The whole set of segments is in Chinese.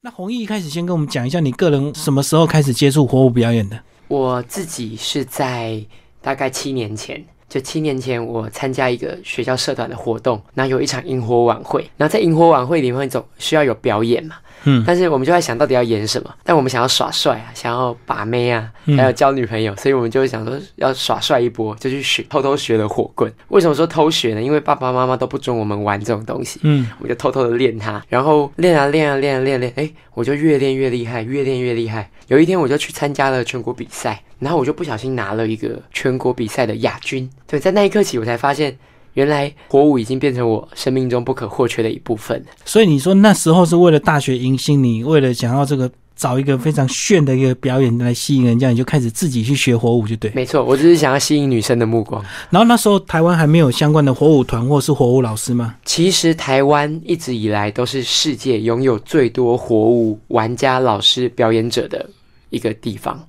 那弘毅一开始先跟我们讲一下，你个人什么时候开始接触火舞表演的？我自己是在大概七年前，就七年前我参加一个学校社团的活动，那有一场萤火晚会，那在萤火晚会里面总需要有表演嘛。嗯但是我们就在想到底要演什么，但我们想要耍帅啊，想要把妹啊，嗯还有交女朋友，所以我们就会想说要耍帅一波，就去学偷偷学了火棍。为什么说偷学呢？因为爸爸妈妈都不准我们玩这种东西，嗯，我们就偷偷的练它，然后练啊练啊练啊练练，哎，我就越练越厉害，越练越厉害。有一天我就去参加了全国比赛，然后我就不小心拿了一个全国比赛的亚军。对，在那一刻起，我才发现。原来火舞已经变成我生命中不可或缺的一部分了。所以你说那时候是为了大学迎新，你为了想要这个找一个非常炫的一个表演来吸引人家，你就开始自己去学火舞，就对。没错，我只是想要吸引女生的目光。然后那时候台湾还没有相关的火舞团或是火舞老师吗？其实台湾一直以来都是世界拥有最多火舞玩家、老师、表演者的一个地方。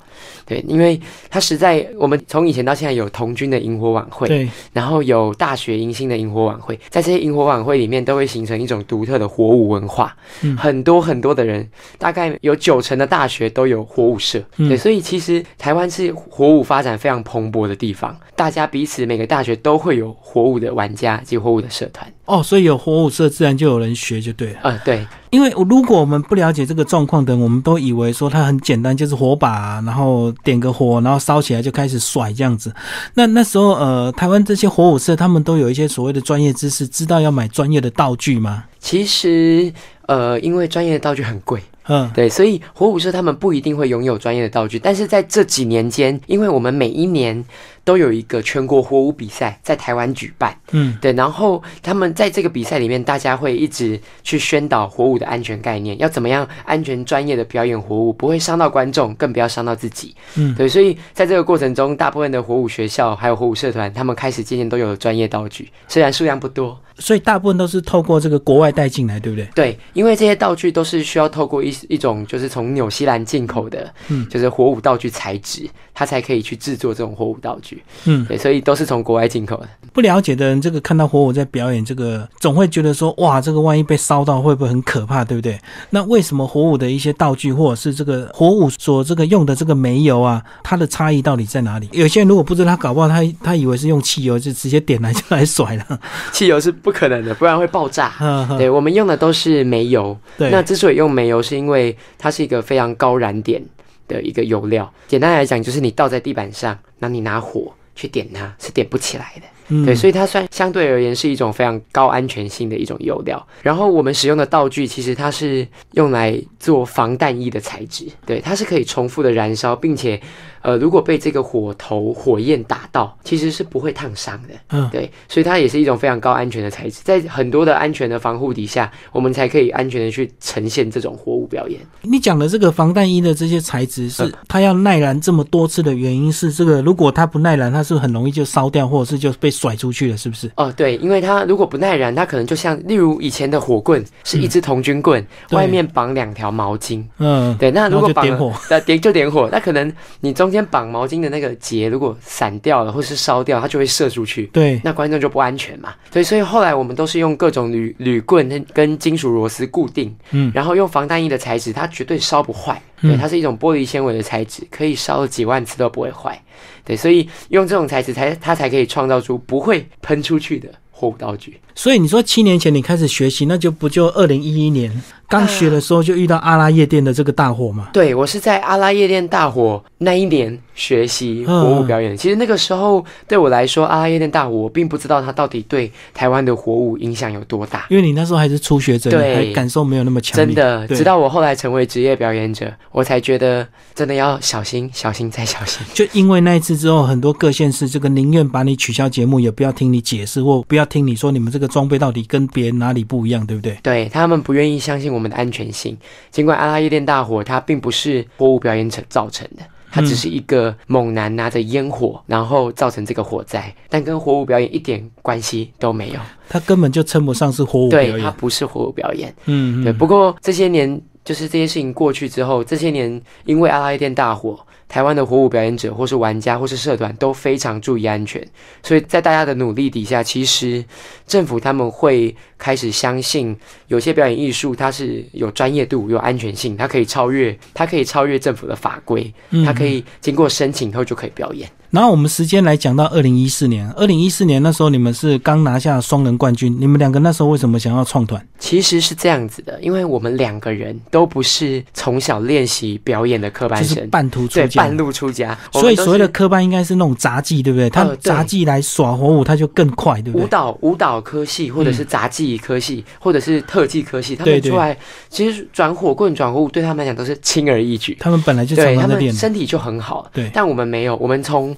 对，因为它实在，我们从以前到现在有童军的萤火晚会，对，然后有大学迎新的萤火晚会，在这些萤火晚会里面，都会形成一种独特的火舞文化。嗯很多很多的人，大概有九成的大学都有火舞社。嗯对，所以其实台湾是火舞发展非常蓬勃的地方，大家彼此每个大学都会有火舞的玩家及火舞的社团。哦，所以有火舞社，自然就有人学，就对了。呃，对，因为如果我们不了解这个状况的人，我们都以为说它很简单，就是火把，然后点个火，然后烧起来就开始甩这样子。那那时候，呃，台湾这些火舞社他们都有一些所谓的专业知识，知道要买专业的道具吗？其实呃，因为专业的道具很贵，嗯，对，所以火舞社他们不一定会拥有专业的道具，但是在这几年间，因为我们每一年都有一个全国火舞比赛在台湾举办，嗯，对，然后他们在这个比赛里面，大家会一直去宣导火舞的安全概念，要怎么样安全专业的表演火舞，不会伤到观众，更不要伤到自己。嗯对，所以在这个过程中，大部分的火舞学校还有火舞社团，他们开始渐渐都有专业道具，虽然数量不多。所以大部分都是透过这个国外带进来，对不对？对，因为这些道具都是需要透过一一种就是从纽西兰进口的，嗯就是火舞道具材质，它才可以去制作这种火舞道具。嗯，对，所以都是从国外进口的。不了解的人，这个看到火舞在表演，这个总会觉得说，哇，这个万一被烧到会不会很可怕，对不对？那为什么火舞的一些道具或者是这个火舞所这个用的这个煤油啊，它的差异到底在哪里？有些人如果不知道，他搞不好他他以为是用汽油，就直接点燃就来甩了。汽油是不可能的，不然会爆炸。呵呵对，我们用的都是煤油。对，那之所以用煤油，是因为它是一个非常高燃点的一个油料。简单来讲，就是你倒在地板上，那你拿火去点它，是点不起来的。嗯对，所以它算相对而言是一种非常高安全性的一种油料。然后我们使用的道具，其实它是用来做防弹衣的材质，对，它是可以重复的燃烧，并且，呃，如果被这个火头火焰打到，其实是不会烫伤的。嗯对，所以它也是一种非常高安全的材质，在很多的安全的防护底下，我们才可以安全的去呈现这种火舞表演。你讲的这个防弹衣的这些材质是嗯它要耐燃这么多次的原因是这个，如果它不耐燃，它是很容易就烧掉，或者是就被甩出去了，是不是？哦，对，因为它如果不耐燃，它可能就像例如以前的火棍是一支铜军棍，对外面绑两条毛巾。嗯，对，那如果绑然后就点了，那点 就点火，那可能你中间绑毛巾的那个结如果散掉了或是烧掉，它就会射出去，对，那观众就不安全嘛。对，所以后来我们都是用各种铝铝棍跟跟金属螺丝固定，嗯然后用防弹衣的材质，它绝对烧不坏。嗯对，它是一种玻璃纤维的材质，可以烧了几万次都不会坏。对，所以用这种材质才它才可以创造出不会喷出去的货物道具。所以你说七年前你开始学习，那就不就二零一一年刚学的时候就遇到阿拉夜店的这个大火嘛？对我是在阿拉夜店大火那一年学习嗯火舞表演。其实那个时候对我来说，阿拉夜店大火我并不知道它到底对台湾的火舞影响有多大。因为你那时候还是初学者，对还感受没有那么强烈。真的，直到我后来成为职业表演者，我才觉得真的要小心、小心再小心。就因为那一次之后，很多各县市这个宁愿把你取消节目，也不要听你解释，或不要听你说你们这个装备到底跟别人哪里不一样，对不对？对他们不愿意相信我们的安全性，尽管阿拉夜店大火它并不是火舞表演者造成的。它只是一个猛男拿着烟火，然后造成这个火灾，但跟火舞表演一点关系都没有。他根本就称不上是火舞表演对，它。不是火舞表演。嗯，对，嗯不过这些年就是这些事情过去之后，这些年因为阿拉夜店大火，台湾的火舞表演者，或是玩家，或是社团都非常注意安全，所以在大家的努力底下，其实政府他们会开始相信，有些表演艺术它是有专业度、有安全性，它可以超越，它可以超越政府的法规，它可以经过申请后就可以表演。然后我们时间来讲到二零一四年，二零一四年那时候你们是刚拿下双人冠军，你们两个那时候为什么想要创团？其实是这样子的，因为我们两个人都不是从小练习表演的科班就是生，半途出对，家半。路出家，所以所谓的科班应该是那种杂技，对不对？他杂技来耍火舞，他就更快，对不对舞？蹈舞蹈科系，或者是杂技科系，或者是特技科系，他们出来其实转火棍、转火舞对他们来讲都是轻而易举。他们本来就常对他们常在练。身体就很好，对但我们没有，我们从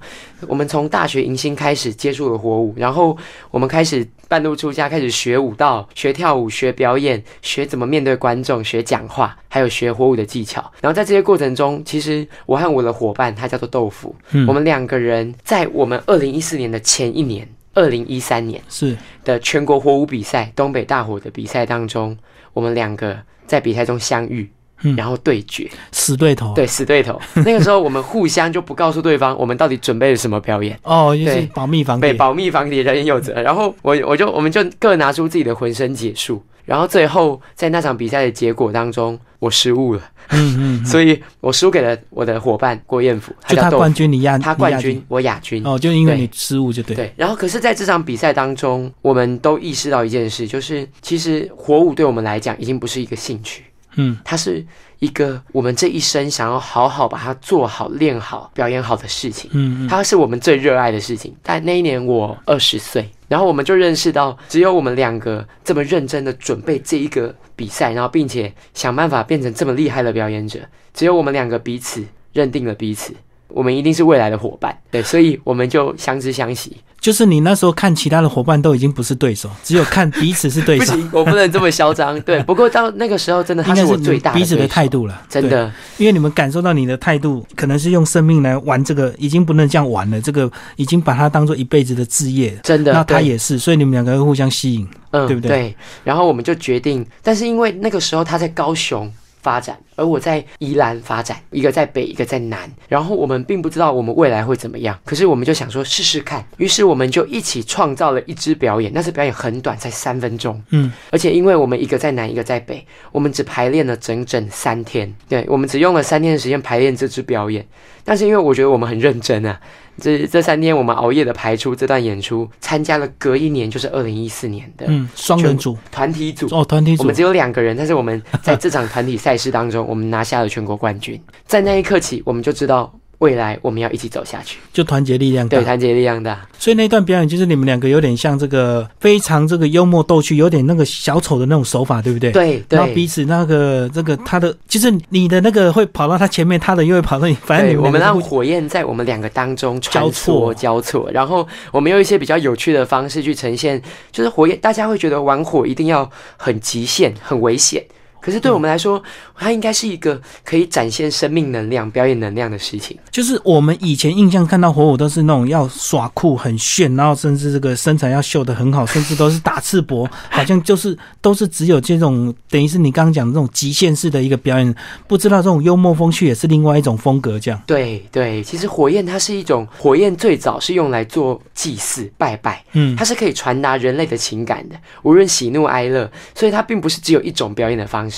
我们从大学迎新开始接触了火舞，然后我们开始半路出家，开始学舞蹈、学跳舞、学表演、学怎么面对观众、学讲话，还有学火舞的技巧。然后在这些过程中，其实我和我的伙伴，他叫做豆腐，嗯我们两个人在我们二零一四年的前一年，二零一三年。是的全国火舞比赛东北大火的比赛当中，我们两个在比赛中相遇，嗯然后对决，死对头。对死对头。那个时候我们互相就不告诉对方我们到底准备了什么表演，哦，就是对保密防对。保密防谍人人有责。然后我我就我们就各拿出自己的浑身解数，然后最后在那场比赛的结果当中，我失误了，嗯嗯，嗯 所以我输给了我的伙伴郭彦甫，就他冠军，你亚他冠军，我亚军。哦，就因为你失误就对。对，然后可是在这场比赛当中，我们都意识到一件事，就是其实火舞对我们来讲已经不是一个兴趣，嗯，它是一个我们这一生想要好好把它做好、练好、表演好的事情。嗯嗯，它是我们最热爱的事情。但那一年我二十岁，然后我们就认识到，只有我们两个这么认真的准备这一个比赛，然后并且想办法变成这么厉害的表演者，只有我们两个彼此认定了彼此。我们一定是未来的伙伴，对，所以我们就相知相惜。就是你那时候看其他的伙伴都已经不是对手，只有看彼此是对手，不行，我不能这么嚣张。对，不过到那个时候，真的他是是我最大彼此的态，度了。真的。因为你们感受到你的态度，可能是用生命来玩这个，已经不能这样玩了，这个已经把它当做一辈子的志业。真的，那他也是，所以你们两个会互相吸引。嗯，对不对对然后我们就决定，但是因为那个时候他在高雄发展，而我在宜兰发展，一个在北，一个在南，然后我们并不知道我们未来会怎么样，可是我们就想说试试看，于是我们就一起创造了一支表演，那支表演很短，才三分钟，嗯，而且因为我们一个在南，一个在北，我们只排练了整整三天，对我们只用了三天的时间排练这支表演，但是因为我觉得我们很认真啊，这这三天我们熬夜的排出这段演出，参加了隔一年就是二零一四年的嗯，双人组团体组。哦，团体组我们只有两个人，但是我们在这场团体赛事当中，我们拿下了全国冠军。在那一刻起，我们就知道未来我们要一起走下去。就团结力量大对，。团结力量大。所以那段表演就是你们两个有点像这个非常这个幽默逗趣，有点那个小丑的那种手法，对不对？。对然后彼此那个这个他的，就是你的那个会跑到他前面，他的又会跑到你，反正我们让火焰在我们两个当中交错交错，然后我们用一些比较有趣的方式去呈现，就是火焰，大家会觉得玩火一定要很极限、很危险。可是对我们来说，它应该是一个可以展现生命能量、表演能量的事情。就是我们以前印象看到火舞都是那种要耍酷很炫，然后甚至这个身材要秀得很好，甚至都是打赤膊，好像就是都是只有这种等于是你刚刚讲的这种极限式的一个表演，不知道这种幽默风趣也是另外一种风格，这样。对对，其实火焰它是一种火焰，最早是用来做祭祀拜拜，嗯它是可以传达人类的情感的，无论喜怒哀乐，所以它并不是只有一种表演的方式。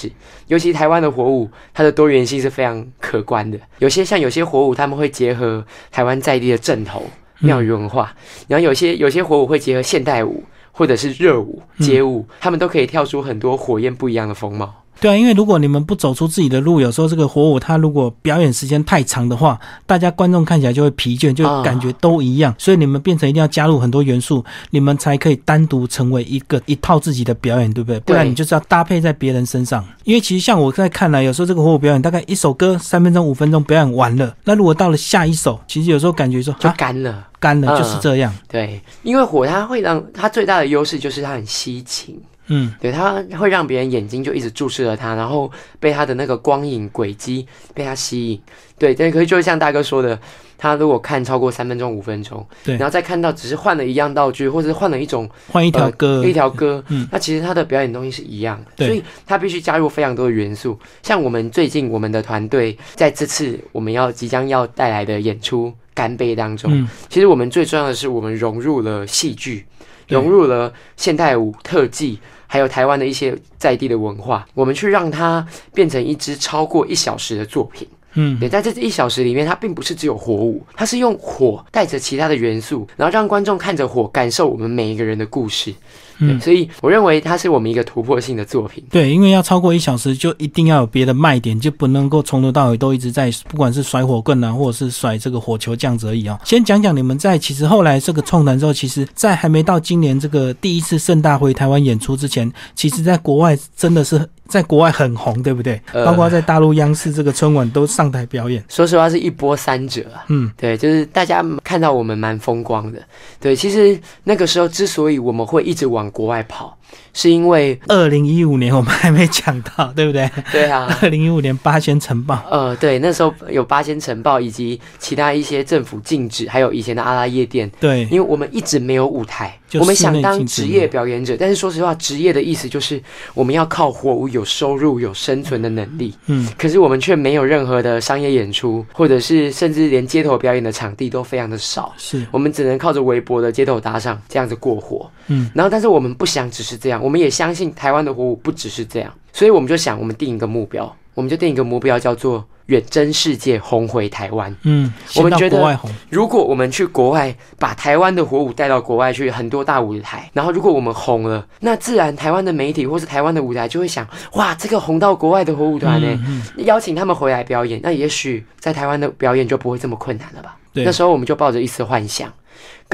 尤其台湾的火舞，它的多元性是非常可观的。有些像有些火舞，他们会结合台湾在地的阵头、庙宇文化，然后有些有些火舞会结合现代舞或者是热舞、街舞，他们都可以跳出很多火焰不一样的风貌。对啊，因为如果你们不走出自己的路，有时候这个火舞它如果表演时间太长的话，大家观众看起来就会疲倦，就啊感觉都一样。所以你们变成一定要加入很多元素，你们才可以单独成为一个一套自己的表演，对不对？不然你就是要搭配在别人身上。因为其实像我在看来，有时候这个火舞表演大概一首歌三分钟、五分钟表演完了，那如果到了下一首，其实有时候感觉说就啊干了。干了，嗯就是这样。对，因为火它会让它最大的优势就是它很吸睛，嗯对，他会让别人眼睛就一直注视着他，然后被他的那个光影轨迹被他吸引。对，但可是就像大哥说的，他如果看超过三分钟、五分钟，对然后再看到只是换了一样道具，或者是换了一种换一条歌，呃一条歌，嗯那其实他的表演东西是一样的，对所以他必须加入非常多的元素。像我们最近我们的团队在这次我们要即将要带来的演出《干杯》当中，嗯其实我们最重要的是我们融入了戏剧，对融入了现代舞、特技。还有台湾的一些在地的文化，我们去让它变成一支超过一小时的作品。嗯对，在这一小时里面，它并不是只有火舞，它是用火带着其他的元素，然后让观众看着火，感受我们每一个人的故事。对，嗯所以我认为它是我们一个突破性的作品。对，因为要超过一小时，就一定要有别的卖点，就不能够从头到尾都一直在，不管是甩火棍啊，或者是甩这个火球这样子而已哦。先讲讲你们在其实后来这个创团之后，其实在还没到今年这个第一次盛大回台湾演出之前，其实在国外真的是在国外很红，对不对？呃包括在大陆央视这个春晚都上台表演。说实话，是一波三折啊。嗯对，就是大家看到我们蛮风光的。对，其实那个时候之所以我们会一直往往国外跑，是因为二零一五年我们还没讲到，对不对？对啊，二零一五年八仙城堡，呃，对，那时候有八仙城堡以及其他一些政府禁止，还有以前的阿拉夜店，对，因为我们一直没有舞台，我们想当职业表演者，但是说实话，职业的意思就是我们要靠火舞有收入、有生存的能力。嗯，可是我们却没有任何的商业演出，或者是甚至连街头表演的场地都非常的少，是，我们只能靠着微薄的街头搭上这样子过活。嗯，然后，但是我们不想只是这样，我们也相信台湾的火舞不只是这样，所以我们就想，我们定一个目标，我们就定一个目标叫做远征世界，红回台湾。嗯，我们觉得如果我们去国外把台湾的火舞带到国外去，很多大舞台，然后如果我们红了，那自然台湾的媒体或是台湾的舞台就会想，哇，这个红到国外的火舞团呢，嗯嗯，邀请他们回来表演，那也许在台湾的表演就不会这么困难了吧？对那时候我们就抱着一丝幻想，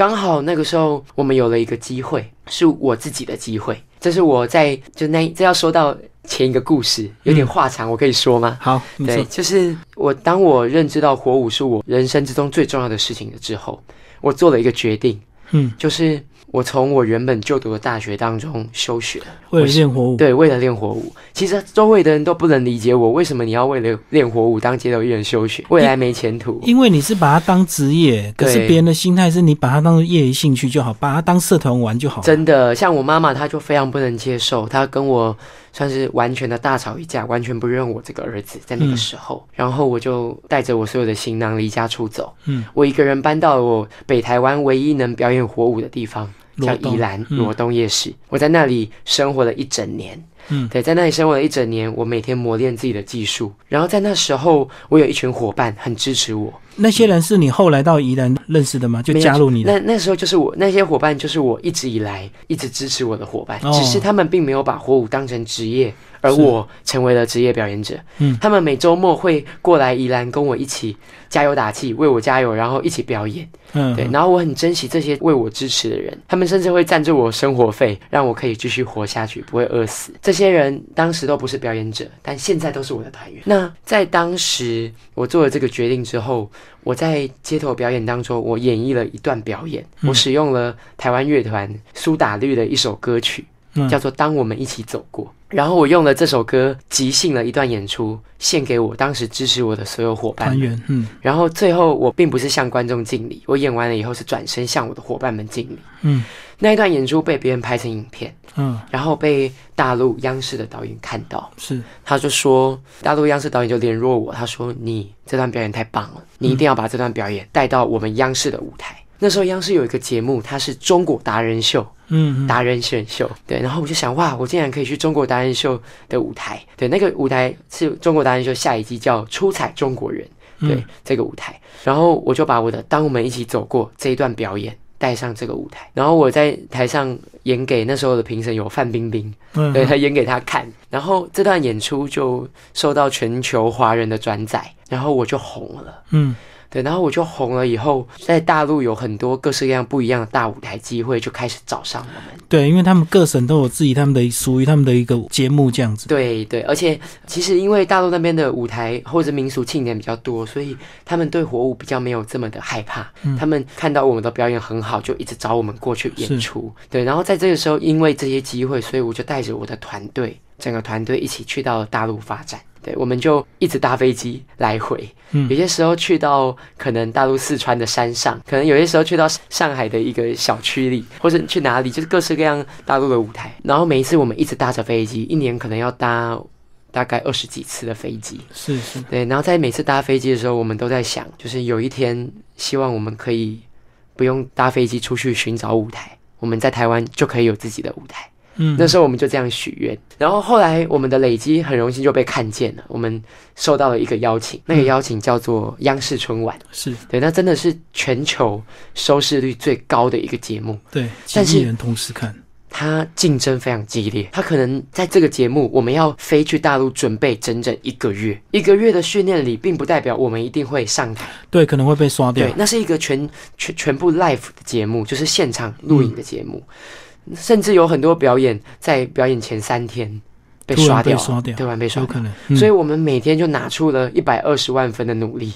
刚好那个时候我们有了一个机会，是我自己的机会，这是我在就那这要说到前一个故事，有点话长，我可以说吗？好，你对，说，就是我当我认知到火舞是我人生之中最重要的事情了之后，我做了一个决定，嗯，就是我从我原本就读的大学当中休学，为了练火舞，对，为了练火舞。其实周围的人都不能理解我，为什么你要为了练火舞当街头艺人休学，未来没前途。因为你是把它当职业，可是对别人的心态是你把它当做业余兴趣就好，把它当社团玩就好。真的，像我妈妈，她就非常不能接受，她跟我算是完全的大吵一架，完全不认我这个儿子。在那个时候，然后我就带着我所有的行囊离家出走，嗯，我一个人搬到了我北台湾唯一能表演火舞的地方，叫宜兰嗯罗东夜市。我在那里生活了一整年。嗯对，在那里生活了一整年，我每天磨练自己的技术。然后在那时候，我有一群伙伴很支持我，那些人是你后来到宜兰认识的吗？就没加入你的？那那时候就是我那些伙伴，就是我一直以来一直支持我的伙伴，哦只是他们并没有把火舞当成职业，而我成为了职业表演者。嗯他们每周末会过来宜兰跟我一起加油打气，为我加油，然后一起表演。嗯，对，然后我很珍惜这些为我支持的人，他们甚至会赞助我生活费，让我可以继续活下去，不会饿死。这些人当时都不是表演者，但现在都是我的团员。那在当时我做了这个决定之后，我在街头表演当中，我演绎了一段表演，嗯我使用了台湾乐团苏打绿的一首歌曲，嗯叫做《当我们一起走过》。然后我用了这首歌即兴了一段演出，献给我当时支持我的所有伙伴。团员，嗯然后最后我并不是向观众敬礼，我演完了以后是转身向我的伙伴们敬礼。嗯那一段演出被别人拍成影片，嗯，然后被大陆央视的导演看到，是，他就说，大陆央视导演就联络我，他说你这段表演太棒了，你一定要把这段表演带到我们央视的舞台。那时候央视有一个节目，它是中国达人秀，嗯嗯，达人选秀，对，然后我就想，哇，我竟然可以去中国达人秀的舞台，对，那个舞台是中国达人秀下一季叫出彩中国人，对、嗯。这个舞台，然后我就把我的《当我们一起走过》这一段表演带上这个舞台，然后我在台上演给那时候的评审有范冰冰，嗯，对他演给他看，然后这段演出就受到全球华人的转载，然后我就红了。嗯对，然后我就红了以后，在大陆有很多各式各样不一样的大舞台机会，就开始找上我们。对，因为他们各省都有自己他们的属于他们的一个节目这样子。对对，而且其实因为大陆那边的舞台或者民俗庆典比较多，所以他们对火舞比较没有这么的害怕。他们看到我们的表演很好，就一直找我们过去演出。对，然后在这个时候，因为这些机会，所以我就带着我的团队，整个团队一起去到了大陆发展。对，我们就一直搭飞机来回，有些时候去到可能大陆四川的山上，可能有些时候去到上海的一个小区里，或者去哪里，就是各式各样大陆的舞台。然后每一次我们一直搭着飞机，一年可能要搭大概二十几次的飞机。是是，对。然后在每次搭飞机的时候，我们都在想，就是有一天希望我们可以不用搭飞机出去寻找舞台，我们在台湾就可以有自己的舞台。嗯，那时候我们就这样许愿，然后后来我们的累积很荣幸就被看见了，我们收到了一个邀请，那个邀请叫做央视春晚，是。对，那真的是全球收视率最高的一个节目，对，几亿人同时看，它竞争非常激烈，它可能在这个节目我们要飞去大陆准备整整一个月，一个月的训练里，并不代表我们一定会上台，对，可能会被刷掉，对，那是一个全全全部 live 的节目，就是现场录影的节目。甚至有很多表演在表演前三天被刷掉，对吧被刷，有可能。所以我们每天就拿出了一百二十万分的努力，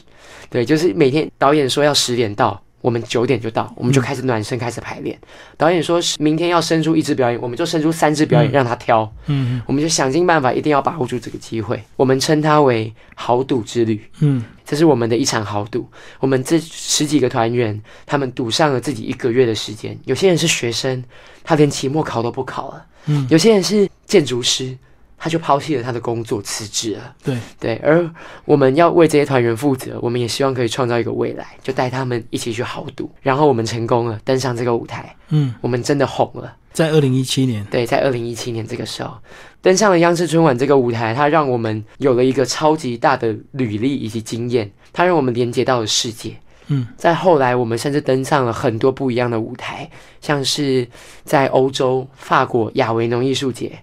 对，就是每天导演说要十点到，我们九点就到，我们就开始暖身，开始排练。导演说明天要生出一支表演，我们就生出三支表演让他挑，嗯，我们就想尽办法，一定要把握住这个机会。我们称它为豪赌之旅，嗯。这是我们的一场豪赌。我们这十几个团员，他们赌上了自己一个月的时间。有些人是学生，他连期末考都不考了。嗯，有些人是建筑师，他就抛弃了他的工作，辞职了。对对，而我们要为这些团员负责，我们也希望可以创造一个未来，就带他们一起去豪赌。然后我们成功了，登上这个舞台。嗯，我们真的红了。在二零一七年，对，在二零一七年这个时候，登上了央视春晚这个舞台，它让我们有了一个超级大的履历以及经验，它让我们连接到了世界。嗯，在后来，我们甚至登上了很多不一样的舞台，像是在欧洲法国亚维农艺术节，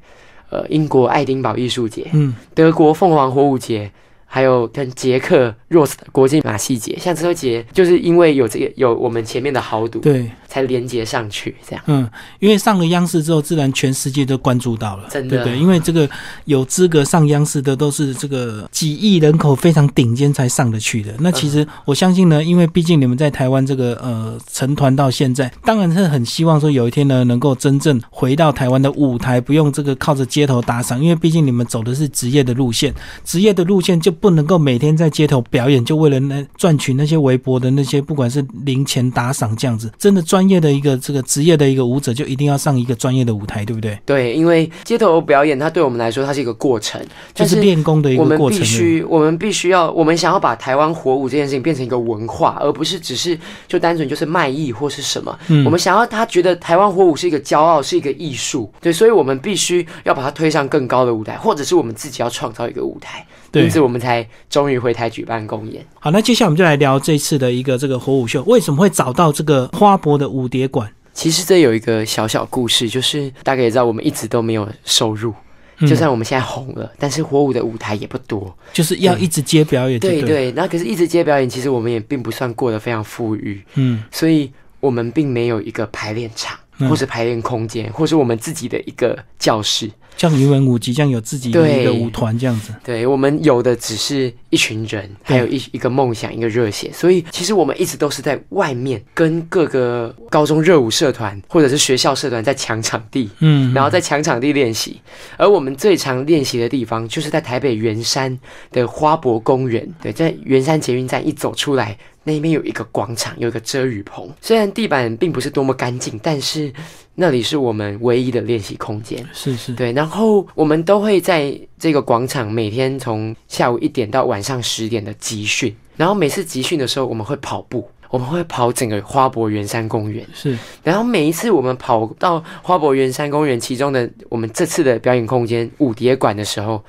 呃，英国爱丁堡艺术节，嗯，德国凤凰火舞节。还有跟捷克 Rose 的国际马戏节，像这个节，就是因为有这个有我们前面的豪赌，对，才连接上去这样。嗯，因为上了央视之后，自然全世界都关注到了，真的。对，因为这个有资格上央视的，都是这个几亿人口非常顶尖才上得去的。那其实我相信呢，因为毕竟你们在台湾这个呃成团到现在，当然是很希望说有一天呢，能够真正回到台湾的舞台，不用这个靠着街头打赏，因为毕竟你们走的是职业的路线，职业的路线就。不能够每天在街头表演，就为了那赚取那些微薄的那些，不管是零钱打赏这样子。真的专业的一个这个职业的一个舞者，就一定要上一个专业的舞台，对不对？对，因为街头表演，它对我们来说，它是一个过程，就是练功的一个过程。我们必须，我们必须要，我们想要把台湾火舞这件事情变成一个文化，而不是只是就单纯就是卖艺或是什么。嗯我们想要他觉得台湾火舞是一个骄傲，是一个艺术。对，所以我们必须要把它推上更高的舞台，或者是我们自己要创造一个舞台。因此，我们才终于回台举办公演。好，那接下来我们就来聊这次的一个这个火舞秀，为什么会找到这个花博的舞蝶馆？其实这有一个小小故事，就是大概也知道，我们一直都没有收入，就算我们现在红了，但是火舞的舞台也不多，就是要一直接表演。对对，那可是一直接表演，其实我们也并不算过得非常富裕。嗯，所以我们并没有一个排练场，或是排练空间，或是我们自己的一个教室。像云文舞即将有自己的一个舞团这样子，对我们有的只是一群人，还有一一个梦想，一个热血。所以其实我们一直都是在外面跟各个高中热舞社团或者是学校社团在抢场地，嗯，然后在抢场地练习。而我们最常练习的地方就是在台北圆山的花博公园。对，在圆山捷运站一走出来。那边有一个广场，有一个遮雨棚。虽然地板并不是多么干净，但是那里是我们唯一的练习空间。是是，对。然后我们都会在这个广场每天从下午一点到晚上十点的集训。然后每次集训的时候，我们会跑步，我们会跑整个花博圆山公园。是。然后每一次我们跑到花博圆山公园其中的我们这次的表演空间舞蝶馆的时候。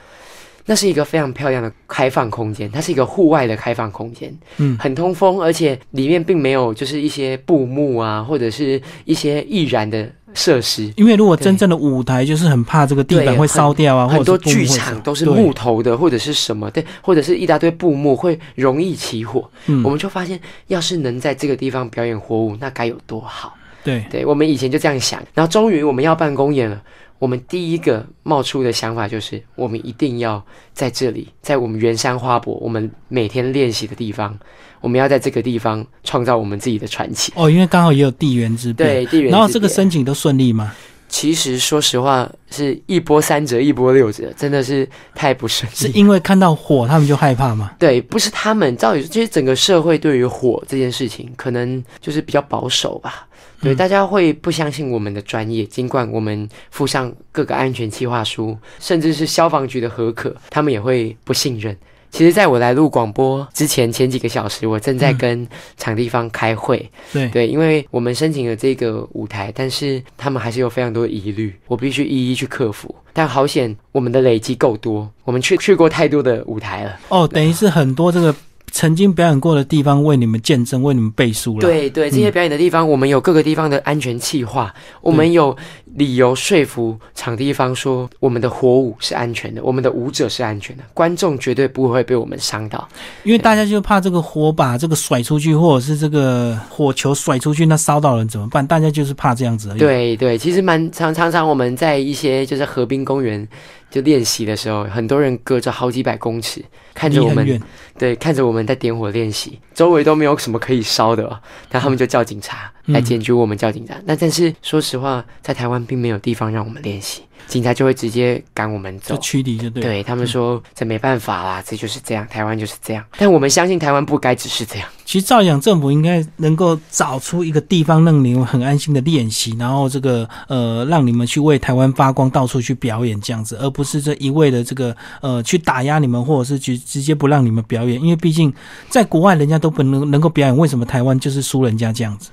那是一个非常漂亮的开放空间，它是一个户外的开放空间，嗯很通风，而且里面并没有就是一些布幕啊，或者是一些易燃的设施。因为如果真正的舞台，就是很怕这个地板对会烧掉啊，或很多剧场都是木头的，或者是什么对，或者是一大堆布幕，会容易起火。嗯我们就发现，要是能在这个地方表演火舞，那该有多好。对，对我们以前就这样想，然后终于我们要办公演了。我们第一个冒出的想法就是，我们一定要在这里，在我们圆山花博，我们每天练习的地方，我们要在这个地方创造我们自己的传奇。哦，因为刚好也有地缘之变，对，地缘然后这个申请都顺利吗？其实说实话是一波三折，一波六折，真的是太不顺利。是因为看到火他们就害怕吗？对，不是他们，照理说，其实整个社会对于火这件事情，可能就是比较保守吧。对，嗯大家会不相信我们的专业，尽管我们附上各个安全计划书，甚至是消防局的核可，他们也会不信任。其实，在我来录广播之前，前几个小时，我正在嗯跟场地方开会。对，对，因为我们申请了这个舞台，但是他们还是有非常多的疑虑，我必须一一去克服。但好险，我们的累积够多，我们去去过太多的舞台了。哦，等于是很多这个曾经表演过的地方为你们见证，为你们背书了。，对对，这些表演的地方，我们有各个地方的安全计划，我们有理由说服场地方说，我们的火舞是安全的，我们的舞者是安全的，观众绝对不会被我们伤到。因为大家就怕这个火把这个甩出去，或者是这个火球甩出去，那烧到人怎么办？大家就是怕这样子而已。，对对，其实蛮常常常我们在一些就是河滨公园就练习的时候，很多人隔着好几百公尺看着我们。对，看着我们在点火练习，周围都没有什么可以烧的哦，那他们就叫警察嗯来检举我们，叫警察。那但是说实话，在台湾并没有地方让我们练习，警察就会直接赶我们走就。驱离就对。对他们说，这没办法啦，这就是这样，台湾就是这样。但我们相信台湾不该只是这样。其实照理讲，政府应该能够找出一个地方让你们很安心的练习，然后这个呃让你们去为台湾发光，到处去表演这样子，而不是这一味的这个呃去打压你们，或者是去直接不让你们表演。因为毕竟在国外人家都不能能够表演，为什么台湾就是输人家这样子？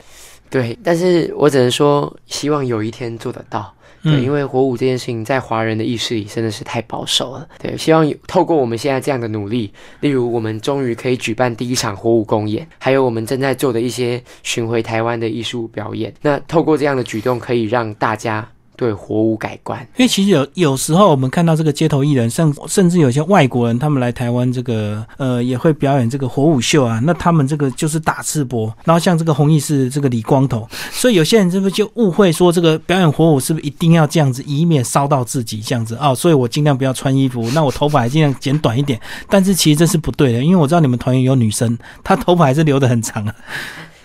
对，但是我只能说，希望有一天做得到。对，因为为火舞这件事情在华人的意识里真的是太保守了。对，希望有透过我们现在这样的努力，例如我们终于可以举办第一场火舞公演，还有我们正在做的一些巡回台湾的艺术表演。那透过这样的举动，可以让大家对火舞改观。因为其实有有时候我们看到这个街头艺人，甚甚至有些外国人，他们来台湾这个呃也会表演这个火舞秀啊，那他们这个就是打赤膊，然后像这个弘毅是这个李光头，所以有些人是不是就误会说这个表演火舞是不是一定要这样子，以免烧到自己这样子哦，所以我尽量不要穿衣服，那我头发还尽量剪短一点，但是其实这是不对的，因为我知道你们团员有女生，她头发还是留得很长啊，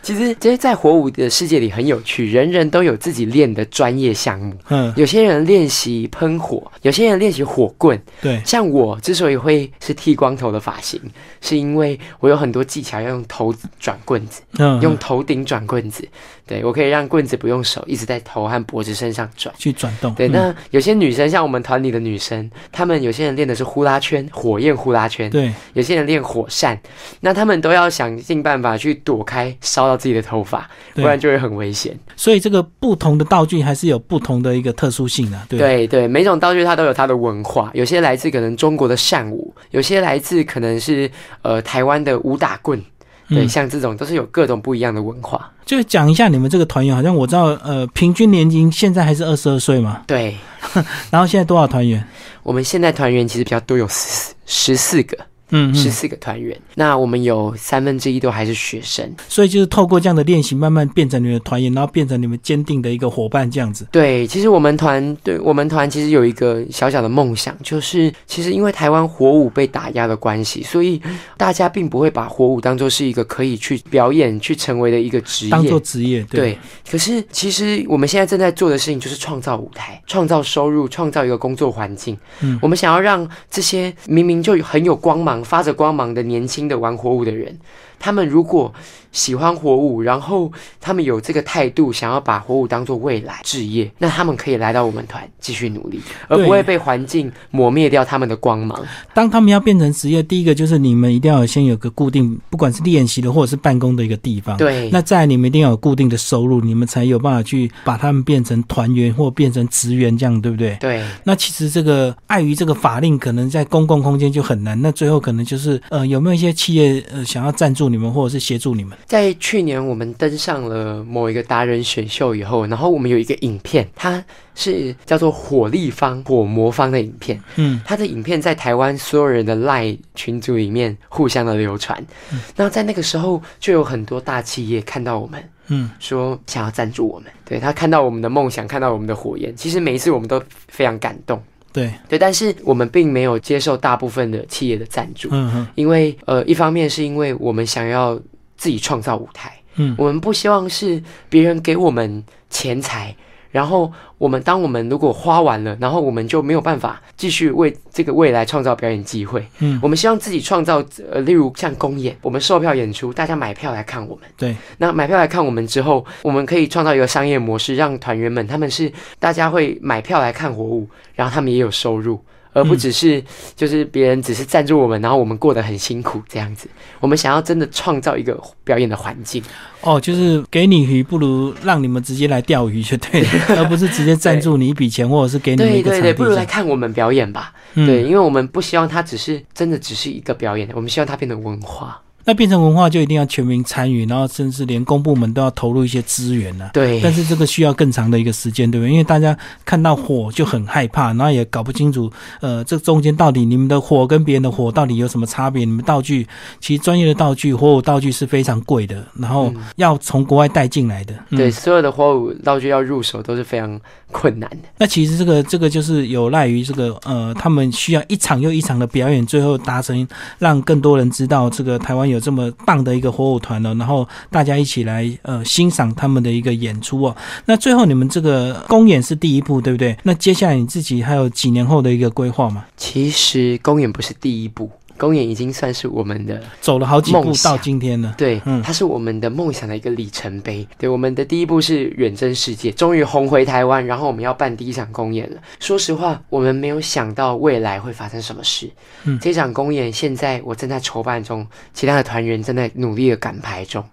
其实，其实在火舞的世界里很有趣，人人都有自己练的专业项目。嗯，有些人练习喷火，有些人练习火棍。对，像我之所以会是剃光头的发型，是因为我有很多技巧要用头转棍子，嗯，用头顶转棍子。对我可以让棍子不用手，一直在头和脖子身上转。去转动，对，嗯那有些女生像我们团里的女生，她们有些人练的是呼啦圈，火焰呼啦圈；对，有些人练火扇，那她们都要想尽办法去躲开烧到自己的头发，不然就会很危险。所以这个不同的道具还是有不同的一个特殊性的、对。对对，每种道具它都有它的文化，有些来自可能中国的扇舞，有些来自可能是呃台湾的武打棍，对，嗯像这种都是有各种不一样的文化。就讲一下你们这个团员，好像我知道，呃，平均年龄现在还是二十二岁嘛，对，然后现在多少团员？我们现在团员其实比较多，有十十四个，嗯嗯，十四个团员。那我们有三分之一都还是学生。所以就是透过这样的练习，慢慢变成你们的团员，然后变成你们坚定的一个伙伴，这样子。对，其实我们团，对我们团其实有一个小小的梦想，就是其实因为台湾火舞被打压的关系，所以大家并不会把火舞当做是一个可以去表演、去成为的一个职业。当做职业，对对，可是其实我们现在正在做的事情就是创造舞台、创造收入、创造一个工作环境。嗯我们想要让这些明明就很有光芒、发着光芒的年轻的玩火舞的人，他们如果喜欢火舞，然后他们有这个态度，想要把火舞当做未来置业，那他们可以来到我们团继续努力，而不会被环境磨灭掉他们的光芒。当他们要变成职业，第一个就是你们一定要先有个固定，不管是练习的或者是办公的一个地方。对，那再你们一定要有固定的收入，你们才有办法去把他们变成团员或变成职员，这样对不对？对。那其实这个碍于这个法令，可能在公共空间就很难。那最后可能就是呃，有没有一些企业呃想要赞助你们，或者是协助你们？在去年我们登上了某一个达人选秀以后，然后我们有一个影片，它是叫做“火立方”“火魔方”的影片。嗯，它的影片在台湾所有人的赖群组里面互相的流传。嗯，那在那个时候就有很多大企业看到我们，嗯，说想要赞助我们。对他看到我们的梦想，看到我们的火焰，其实每一次我们都非常感动。对对，但是我们并没有接受大部分的企业的赞助。嗯哼，因为呃，一方面是因为我们想要自己创造舞台。嗯，我们不希望是别人给我们钱财，然后我们当我们如果花完了，然后我们就没有办法继续为这个未来创造表演机会。嗯，我们希望自己创造，呃，例如像公演，我们售票演出，大家买票来看我们。对，那买票来看我们之后，我们可以创造一个商业模式，让团员们他们是大家会买票来看火舞，然后他们也有收入。而不只是就是别人只是赞助我们，然后我们过得很辛苦这样子。我们想要真的创造一个表演的环境。哦，就是给你鱼，不如让你们直接来钓鱼就对了，而不是直接赞助你一笔钱，或者是给你一个对对对，不如来看我们表演吧。对，因为我们不希望它只是真的只是一个表演，我们希望它变成文化。那变成文化就一定要全民参与，然后甚至连公部门都要投入一些资源呢。对。但是这个需要更长的一个时间，对不对？因为大家看到火就很害怕，然后也搞不清楚，呃，这中间到底你们的火跟别人的火到底有什么差别？你们道具其实专业的道具火舞道具是非常贵的，然后要从国外带进来的。对，所有的火舞道具要入手都是非常困难的。那其实这个这个就是有赖于这个呃，他们需要一场又一场的表演，最后达成让更多人知道这个台湾有有这么棒的。一个火舞团呢，然后大家一起来呃欣赏他们的一个演出哦。那最后你们这个公演是第一步，对不对？那接下来你自己还有几年后的一个规划吗？其实公演不是第一步。公演已经算是我们的走了好几步到今天了，对，它是我们的梦想的一个里程碑。对，我们的第一步是远征世界，终于红回台湾，然后我们要办第一场公演了。说实话，我们没有想到未来会发生什么事。嗯，这场公演现在我正在筹办中，其他的团员正在努力的赶排中。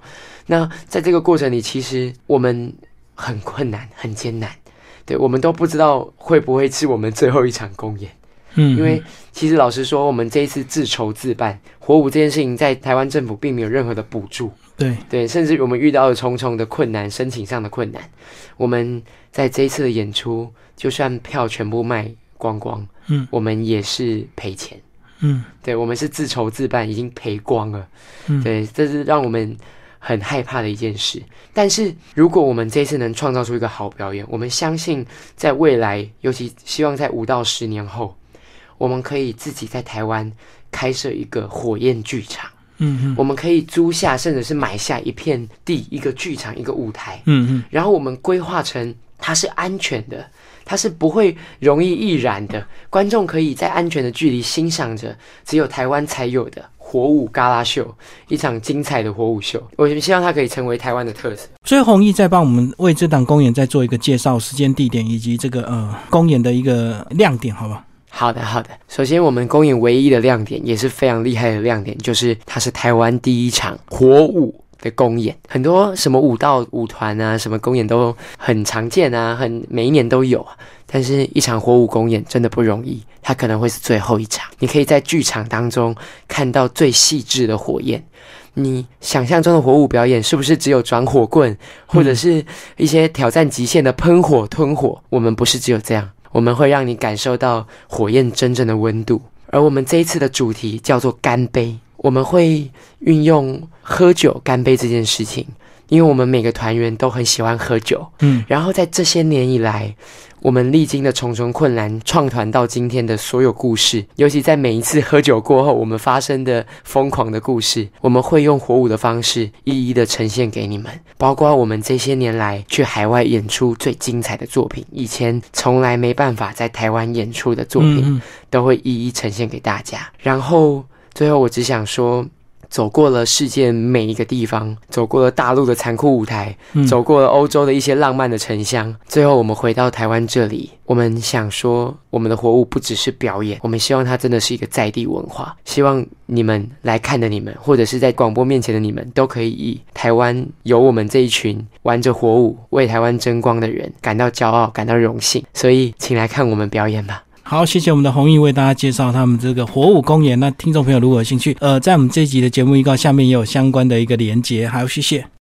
那在这个过程里，其实我们很困难，很艰难。对，我们都不知道会不会是我们最后一场公演。嗯，因为其实老实说，我们这一次自筹自办火舞这件事情，在台湾政府并没有任何的补助。对对，甚至我们遇到了重重的困难，申请上的困难。我们在这一次的演出，就算票全部卖光光，嗯，我们也是赔钱。嗯，对，我们是自筹自办，已经赔光了。嗯，对，这是让我们很害怕的一件事。但是如果我们这次能创造出一个好表演，我们相信在未来，尤其希望在五到十年后。我们可以自己在台湾开设一个火焰剧场，嗯，我们可以租下甚至是买下一片地，一个剧场，一个舞台，嗯嗯，然后我们规划成它是安全的，它是不会容易易燃的，观众可以在安全的距离欣赏着只有台湾才有的火舞嘎啦秀，一场精彩的火舞秀。我希望它可以成为台湾的特色。所以弘毅在帮我们为这档公演再做一个介绍，时间、地点以及这个呃公演的一个亮点，好吧？好好的，好的。首先，我们公演唯一的亮点，也是非常厉害的亮点，就是它是台湾第一场火舞的公演。很多什么舞蹈舞团啊，什么公演都很常见啊，很每一年都有啊。但是，一场火舞公演真的不容易，它可能会是最后一场。你可以在剧场当中看到最细致的火焰。你想象中的火舞表演，是不是只有转火棍，或者是一些挑战极限的喷火、吞火？我们不是只有这样。我们会让你感受到火焰真正的温度，而我们这一次的主题叫做干杯。我们会运用喝酒干杯这件事情，因为我们每个团员都很喜欢喝酒。嗯，然后在这些年以来。我们历经的重重困难，创团到今天的所有故事，尤其在每一次喝酒过后，我们发生的疯狂的故事，我们会用火舞的方式一一的呈现给你们。包括我们这些年来去海外演出最精彩的作品，以前从来没办法在台湾演出的作品，都会一一呈现给大家。然后最后，我只想说，走过了世界每一个地方，走过了大陆的残酷舞台，嗯走过了欧洲的一些浪漫的城乡，最后我们回到台湾这里，我们想说，我们的活物不只是表演，我们希望它真的是一个在地文化。希望你们来看的你们，或者是在广播面前的你们，都可以以台湾有我们这一群玩着火舞、为台湾争光的人感到骄傲、感到荣幸。所以，请来看我们表演吧。好，谢谢我们的弘毅为大家介绍他们这个火舞公园。那听众朋友如果有兴趣，呃，在我们这一集的节目预告下面也有相关的一个连接。好，谢谢。